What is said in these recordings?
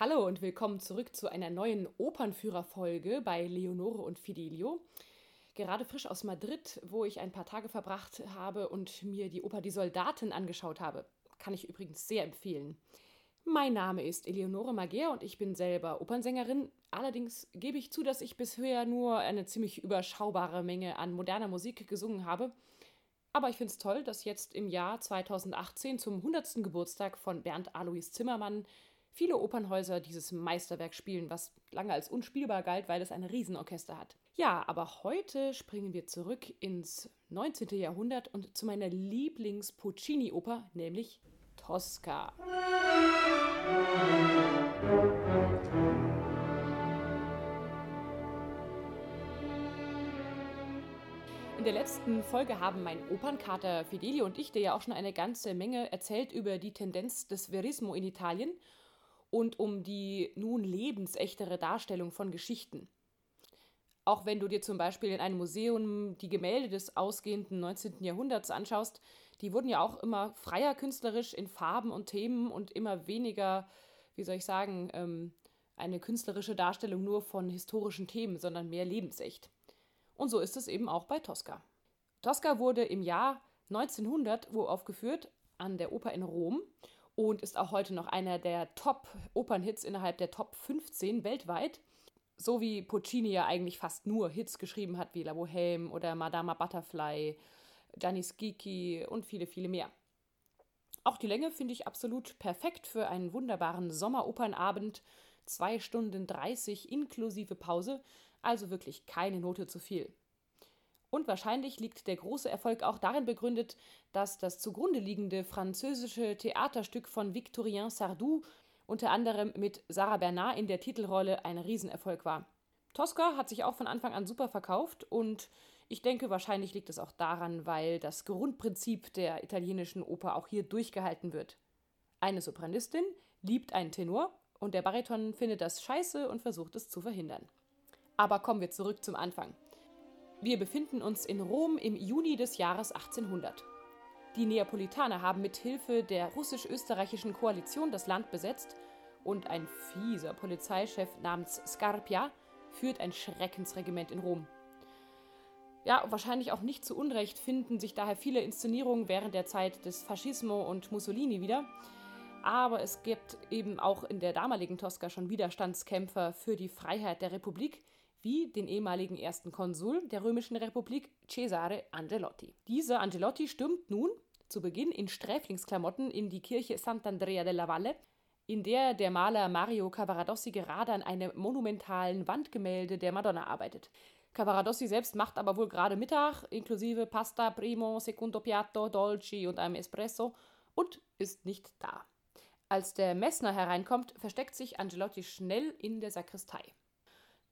Hallo und willkommen zurück zu einer neuen Opernführerfolge bei Leonore und Fidelio. Gerade frisch aus Madrid, wo ich ein paar Tage verbracht habe und mir die Oper Die Soldaten angeschaut habe. Kann ich übrigens sehr empfehlen. Mein Name ist Eleonore Mager und ich bin selber Opernsängerin. Allerdings gebe ich zu, dass ich bisher nur eine ziemlich überschaubare Menge an moderner Musik gesungen habe. Aber ich finde es toll, dass jetzt im Jahr 2018 zum 100. Geburtstag von Bernd Alois Zimmermann viele Opernhäuser dieses Meisterwerk spielen, was lange als unspielbar galt, weil es ein Riesenorchester hat. Ja, aber heute springen wir zurück ins 19. Jahrhundert und zu meiner Lieblings-Puccini-Oper, nämlich Tosca. In der letzten Folge haben mein Opernkater Fidelio und ich dir ja auch schon eine ganze Menge erzählt über die Tendenz des Verismo in Italien und um die nun lebensechtere Darstellung von Geschichten. Auch wenn du dir zum Beispiel in einem Museum die Gemälde des ausgehenden 19. Jahrhunderts anschaust, die wurden ja auch immer freier künstlerisch in Farben und Themen und immer weniger, wie soll ich sagen, ähm, eine künstlerische Darstellung nur von historischen Themen, sondern mehr lebensecht. Und so ist es eben auch bei Tosca. Tosca wurde im Jahr 1900 uraufgeführt an der Oper in Rom und ist auch heute noch einer der Top-Opernhits innerhalb der Top 15 weltweit so wie Puccini ja eigentlich fast nur Hits geschrieben hat, wie La Bohème oder Madama Butterfly, Gianni Schicchi und viele, viele mehr. Auch die Länge finde ich absolut perfekt für einen wunderbaren Sommeropernabend. Zwei Stunden 30 inklusive Pause, also wirklich keine Note zu viel. Und wahrscheinlich liegt der große Erfolg auch darin begründet, dass das zugrunde liegende französische Theaterstück von Victorien Sardou unter anderem mit Sarah Bernard in der Titelrolle ein Riesenerfolg war. Tosca hat sich auch von Anfang an super verkauft und ich denke, wahrscheinlich liegt es auch daran, weil das Grundprinzip der italienischen Oper auch hier durchgehalten wird. Eine Sopranistin liebt einen Tenor und der Bariton findet das scheiße und versucht es zu verhindern. Aber kommen wir zurück zum Anfang. Wir befinden uns in Rom im Juni des Jahres 1800. Die Neapolitaner haben mit Hilfe der russisch-österreichischen Koalition das Land besetzt und ein fieser Polizeichef namens Scarpia führt ein Schreckensregiment in Rom. Ja, wahrscheinlich auch nicht zu Unrecht finden sich daher viele Inszenierungen während der Zeit des Faschismo und Mussolini wieder. Aber es gibt eben auch in der damaligen Tosca schon Widerstandskämpfer für die Freiheit der Republik, wie den ehemaligen ersten Konsul der Römischen Republik, Cesare Angelotti. Dieser Angelotti stürmt nun zu Beginn in Sträflingsklamotten in die Kirche Sant'Andrea della Valle, in der der Maler Mario Cavaradossi gerade an einem monumentalen Wandgemälde der Madonna arbeitet. Cavaradossi selbst macht aber wohl gerade Mittag, inklusive Pasta, Primo, Secondo Piatto, Dolci und einem Espresso und ist nicht da. Als der Messner hereinkommt, versteckt sich Angelotti schnell in der Sakristei.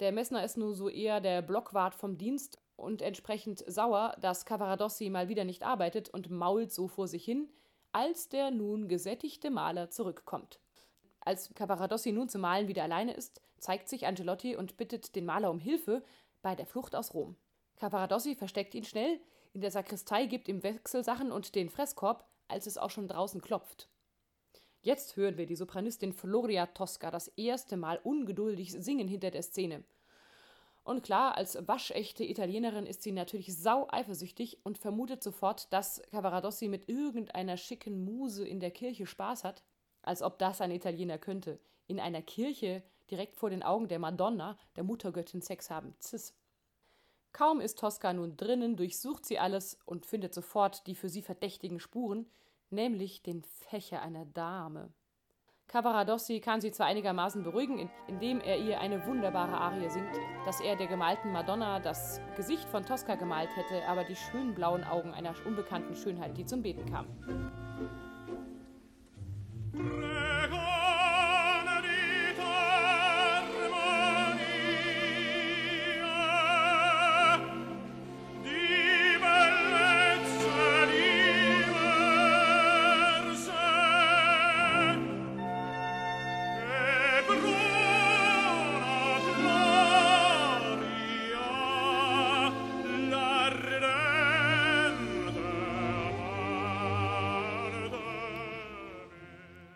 Der Messner ist nur so eher der Blockwart vom Dienst und entsprechend sauer, dass Cavaradossi mal wieder nicht arbeitet und mault so vor sich hin, als der nun gesättigte Maler zurückkommt. Als Cavaradossi nun zum Malen wieder alleine ist, zeigt sich Angelotti und bittet den Maler um Hilfe bei der Flucht aus Rom. Cavaradossi versteckt ihn schnell, in der Sakristei gibt ihm Wechselsachen und den Fresskorb, als es auch schon draußen klopft. Jetzt hören wir die Sopranistin Floria Tosca das erste Mal ungeduldig singen hinter der Szene. Und klar, als waschechte Italienerin ist sie natürlich sau eifersüchtig und vermutet sofort, dass Cavaradossi mit irgendeiner schicken Muse in der Kirche Spaß hat. Als ob das ein Italiener könnte. In einer Kirche direkt vor den Augen der Madonna, der Muttergöttin, Sex haben. Cis. Kaum ist Tosca nun drinnen, durchsucht sie alles und findet sofort die für sie verdächtigen Spuren, nämlich den Fächer einer Dame. Cavaradossi kann sie zwar einigermaßen beruhigen, indem er ihr eine wunderbare Arie singt, dass er der gemalten Madonna das Gesicht von Tosca gemalt hätte, aber die schönen blauen Augen einer unbekannten Schönheit, die zum Beten kam.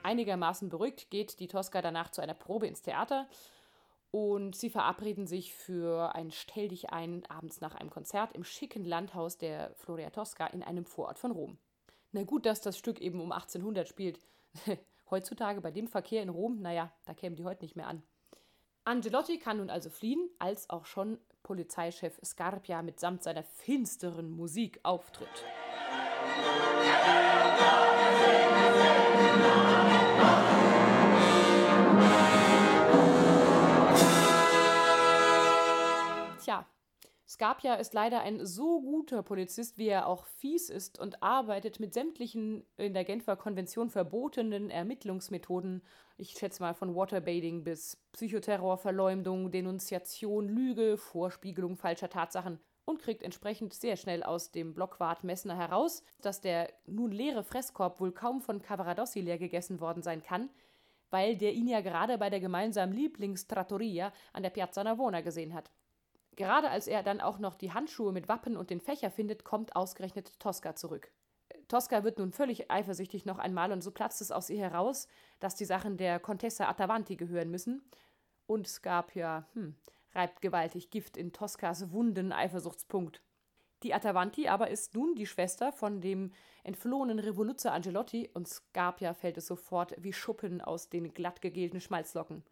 Einigermaßen beruhigt geht die Tosca danach zu einer Probe ins Theater und sie verabreden sich für ein Stell dich ein abends nach einem Konzert im schicken Landhaus der Floria Tosca in einem Vorort von Rom. Na gut, dass das Stück eben um 1800 spielt. Heutzutage bei dem Verkehr in Rom, naja, da kämen die heute nicht mehr an. Angelotti kann nun also fliehen, als auch schon Polizeichef Scarpia mitsamt seiner finsteren Musik auftritt. Scarpia ist leider ein so guter Polizist, wie er auch fies ist und arbeitet mit sämtlichen in der Genfer Konvention verbotenen Ermittlungsmethoden. Ich schätze mal von Waterbaiting bis Psychoterror, Verleumdung, Denunziation, Lüge, Vorspiegelung falscher Tatsachen und kriegt entsprechend sehr schnell aus dem Blockwart Messner heraus, dass der nun leere Fresskorb wohl kaum von Cavaradossi leer gegessen worden sein kann, weil der ihn ja gerade bei der gemeinsamen Lieblingstrattoria an der Piazza Navona gesehen hat. Gerade als er dann auch noch die Handschuhe mit Wappen und den Fächer findet, kommt ausgerechnet Tosca zurück. Tosca wird nun völlig eifersüchtig noch einmal und so platzt es aus ihr heraus, dass die Sachen der Contessa Attavanti gehören müssen. Und Scarpia, hm, reibt gewaltig Gift in Toscas wunden Eifersuchtspunkt. Die Attavanti aber ist nun die Schwester von dem entflohenen Revoluzzer Angelotti und Scarpia fällt es sofort wie Schuppen aus den glatt gegelten Schmalzlocken.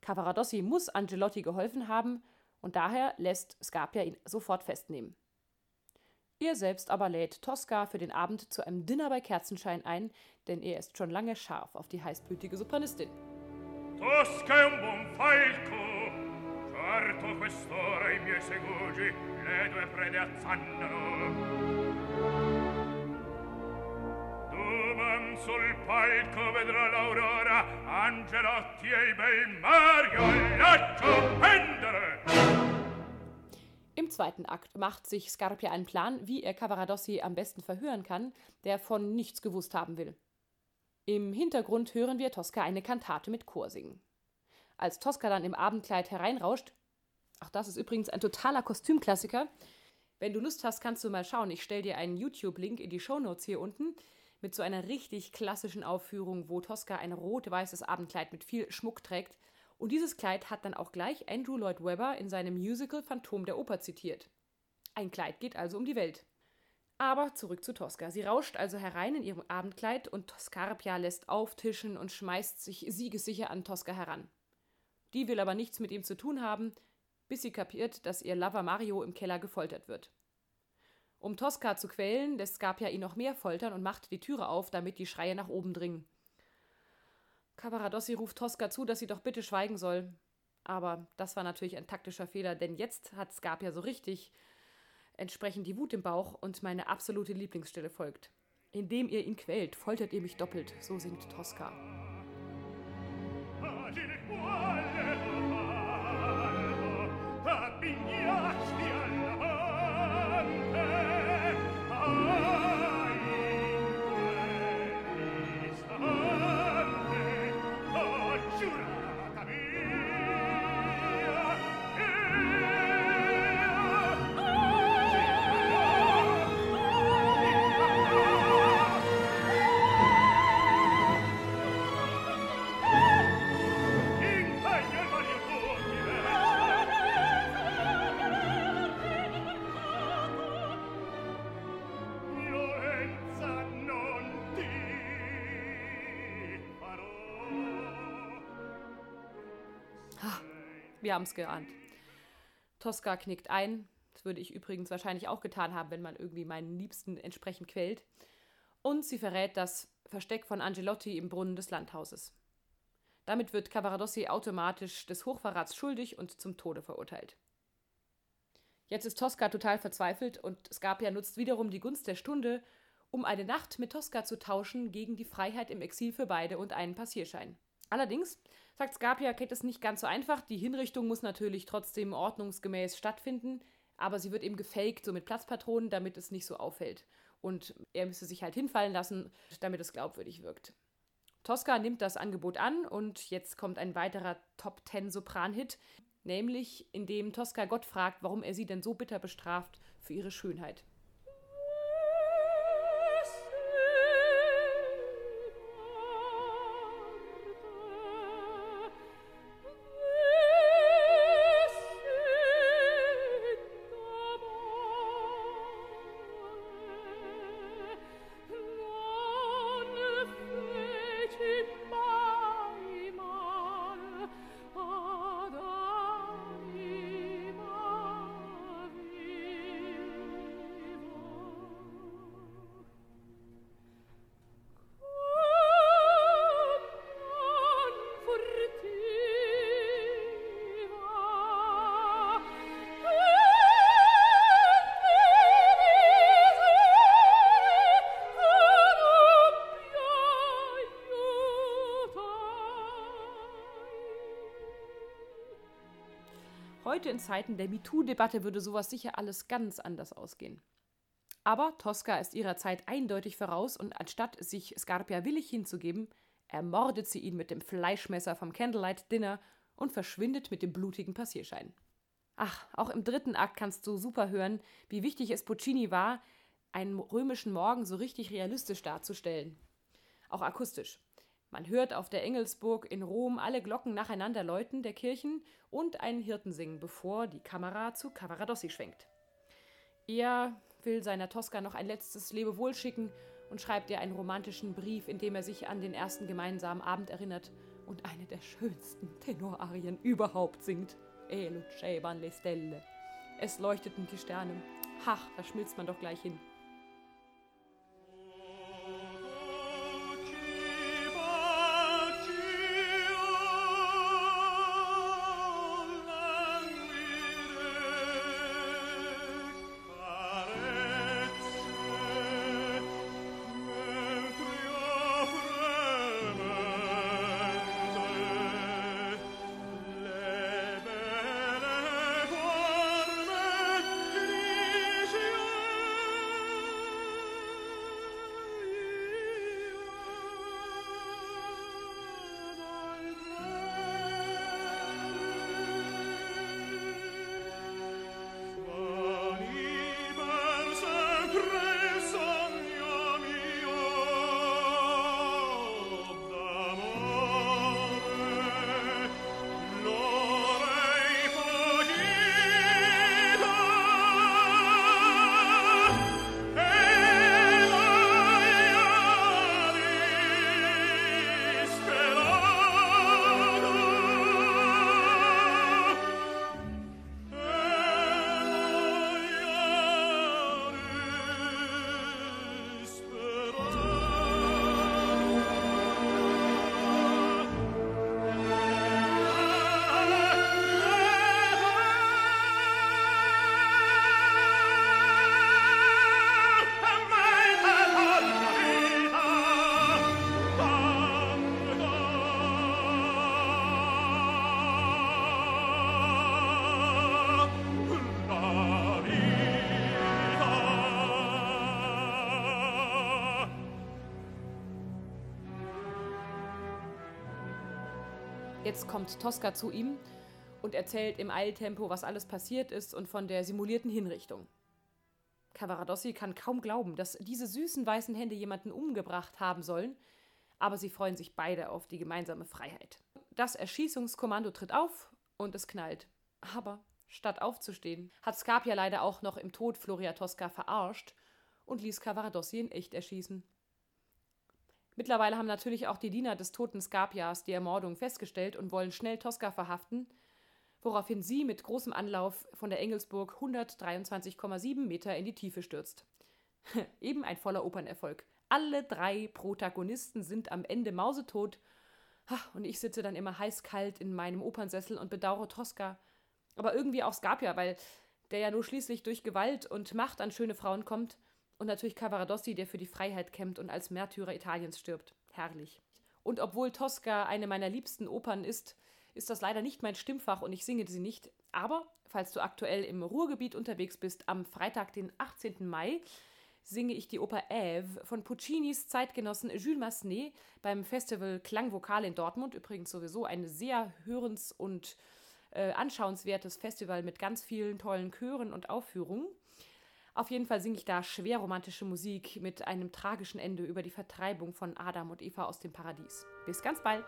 Cavaradossi muss Angelotti geholfen haben und daher lässt Scarpia ihn sofort festnehmen. Er selbst aber lädt Tosca für den Abend zu einem Dinner bei Kerzenschein ein, denn er ist schon lange scharf auf die heißblütige Sopranistin. Tosca è un buon falco, certo quest'ora i miei segugi le due prede azzannano. Sul palco vedrà l'aurora, Angelotti e il bel Mario laggiù pendere. Im zweiten Akt macht sich Scarpia einen Plan, wie er Cavaradossi am besten verhören kann, der von nichts gewusst haben will. Im Hintergrund hören wir Tosca eine Kantate mit Chor singen. Als Tosca dann im Abendkleid hereinrauscht, ach, das ist übrigens ein totaler Kostümklassiker. Wenn du Lust hast, kannst du mal schauen. Ich stelle dir einen YouTube-Link in die Shownotes hier unten mit so einer richtig klassischen Aufführung, wo Tosca ein rot-weißes Abendkleid mit viel Schmuck trägt und dieses Kleid hat dann auch gleich Andrew Lloyd Webber in seinem Musical Phantom der Oper zitiert. Ein Kleid geht also um die Welt. Aber zurück zu Tosca. Sie rauscht also herein in ihrem Abendkleid und Scarpia lässt auftischen und schmeißt sich siegessicher an Tosca heran. Die will aber nichts mit ihm zu tun haben, bis sie kapiert, dass ihr Lover Mario im Keller gefoltert wird. Um Tosca zu quälen, lässt Scarpia ihn noch mehr foltern und macht die Türe auf, damit die Schreie nach oben dringen. Cavaradossi ruft Tosca zu, dass sie doch bitte schweigen soll. Aber das war natürlich ein taktischer Fehler, denn jetzt hat Scarpia so richtig entsprechend die Wut im Bauch und meine absolute Lieblingsstelle folgt. Indem ihr ihn quält, foltert ihr mich doppelt, so singt Tosca. Wir haben es geahnt. Tosca knickt ein. Das würde ich übrigens wahrscheinlich auch getan haben, wenn man irgendwie meinen Liebsten entsprechend quält. Und sie verrät das Versteck von Angelotti im Brunnen des Landhauses. Damit wird Cavaradossi automatisch des Hochverrats schuldig und zum Tode verurteilt. Jetzt ist Tosca total verzweifelt und Scarpia nutzt wiederum die Gunst der Stunde, um eine Nacht mit Tosca zu tauschen gegen die Freiheit im Exil für beide und einen Passierschein. Allerdings sagt Scarpia, geht es nicht ganz so einfach. Die Hinrichtung muss natürlich trotzdem ordnungsgemäß stattfinden, aber sie wird eben gefaked, so mit Platzpatronen, damit es nicht so auffällt. Und er müsste sich halt hinfallen lassen, damit es glaubwürdig wirkt. Tosca nimmt das Angebot an und jetzt kommt ein weiterer Top Ten Sopran-Hit, nämlich in dem Tosca Gott fragt, warum er sie denn so bitter bestraft für ihre Schönheit. Heute in Zeiten der MeToo-Debatte würde sowas sicher alles ganz anders ausgehen. Aber Tosca ist ihrer Zeit eindeutig voraus und anstatt sich Scarpia willig hinzugeben, ermordet sie ihn mit dem Fleischmesser vom Candlelight Dinner und verschwindet mit dem blutigen Passierschein. Ach, auch im dritten Akt kannst du super hören, wie wichtig es Puccini war, einen römischen Morgen so richtig realistisch darzustellen. Auch akustisch. Man hört auf der Engelsburg in Rom alle Glocken nacheinander läuten der Kirchen und einen Hirten singen, bevor die Kamera zu Cavaradossi schwenkt. Er will seiner Tosca noch ein letztes Lebewohl schicken und schreibt ihr einen romantischen Brief, in dem er sich an den ersten gemeinsamen Abend erinnert und eine der schönsten Tenorarien überhaupt singt. E le stelle. Es leuchteten die Sterne. Hach, da schmilzt man doch gleich hin. Jetzt kommt Tosca zu ihm und erzählt im Eiltempo, was alles passiert ist und von der simulierten Hinrichtung. Cavaradossi kann kaum glauben, dass diese süßen weißen Hände jemanden umgebracht haben sollen, aber sie freuen sich beide auf die gemeinsame Freiheit. Das Erschießungskommando tritt auf und es knallt. Aber statt aufzustehen, hat Scarpia leider auch noch im Tod Floria Tosca verarscht und ließ Cavaradossi in echt erschießen. Mittlerweile haben natürlich auch die Diener des toten Scapias die Ermordung festgestellt und wollen schnell Tosca verhaften, woraufhin sie mit großem Anlauf von der Engelsburg 123,7 Meter in die Tiefe stürzt. Eben ein voller Opernerfolg. Alle drei Protagonisten sind am Ende mausetot und ich sitze dann immer heiß-kalt in meinem Opernsessel und bedauere Tosca. Aber irgendwie auch Scapia, weil der ja nur schließlich durch Gewalt und Macht an schöne Frauen kommt und natürlich Cavaradossi, der für die Freiheit kämpft und als Märtyrer Italiens stirbt. Herrlich. Und obwohl Tosca eine meiner liebsten Opern ist, ist das leider nicht mein Stimmfach und ich singe sie nicht. Aber falls du aktuell im Ruhrgebiet unterwegs bist, am Freitag, den 18. Mai, singe ich die Oper Eve von Puccinis Zeitgenossen Jules Massenet beim Festival Klangvokal in Dortmund. Übrigens sowieso ein sehr hörens- und äh, anschauenswertes Festival mit ganz vielen tollen Chören und Aufführungen. Auf jeden Fall singe ich da schwer romantische Musik mit einem tragischen Ende über die Vertreibung von Adam und Eva aus dem Paradies. Bis ganz bald!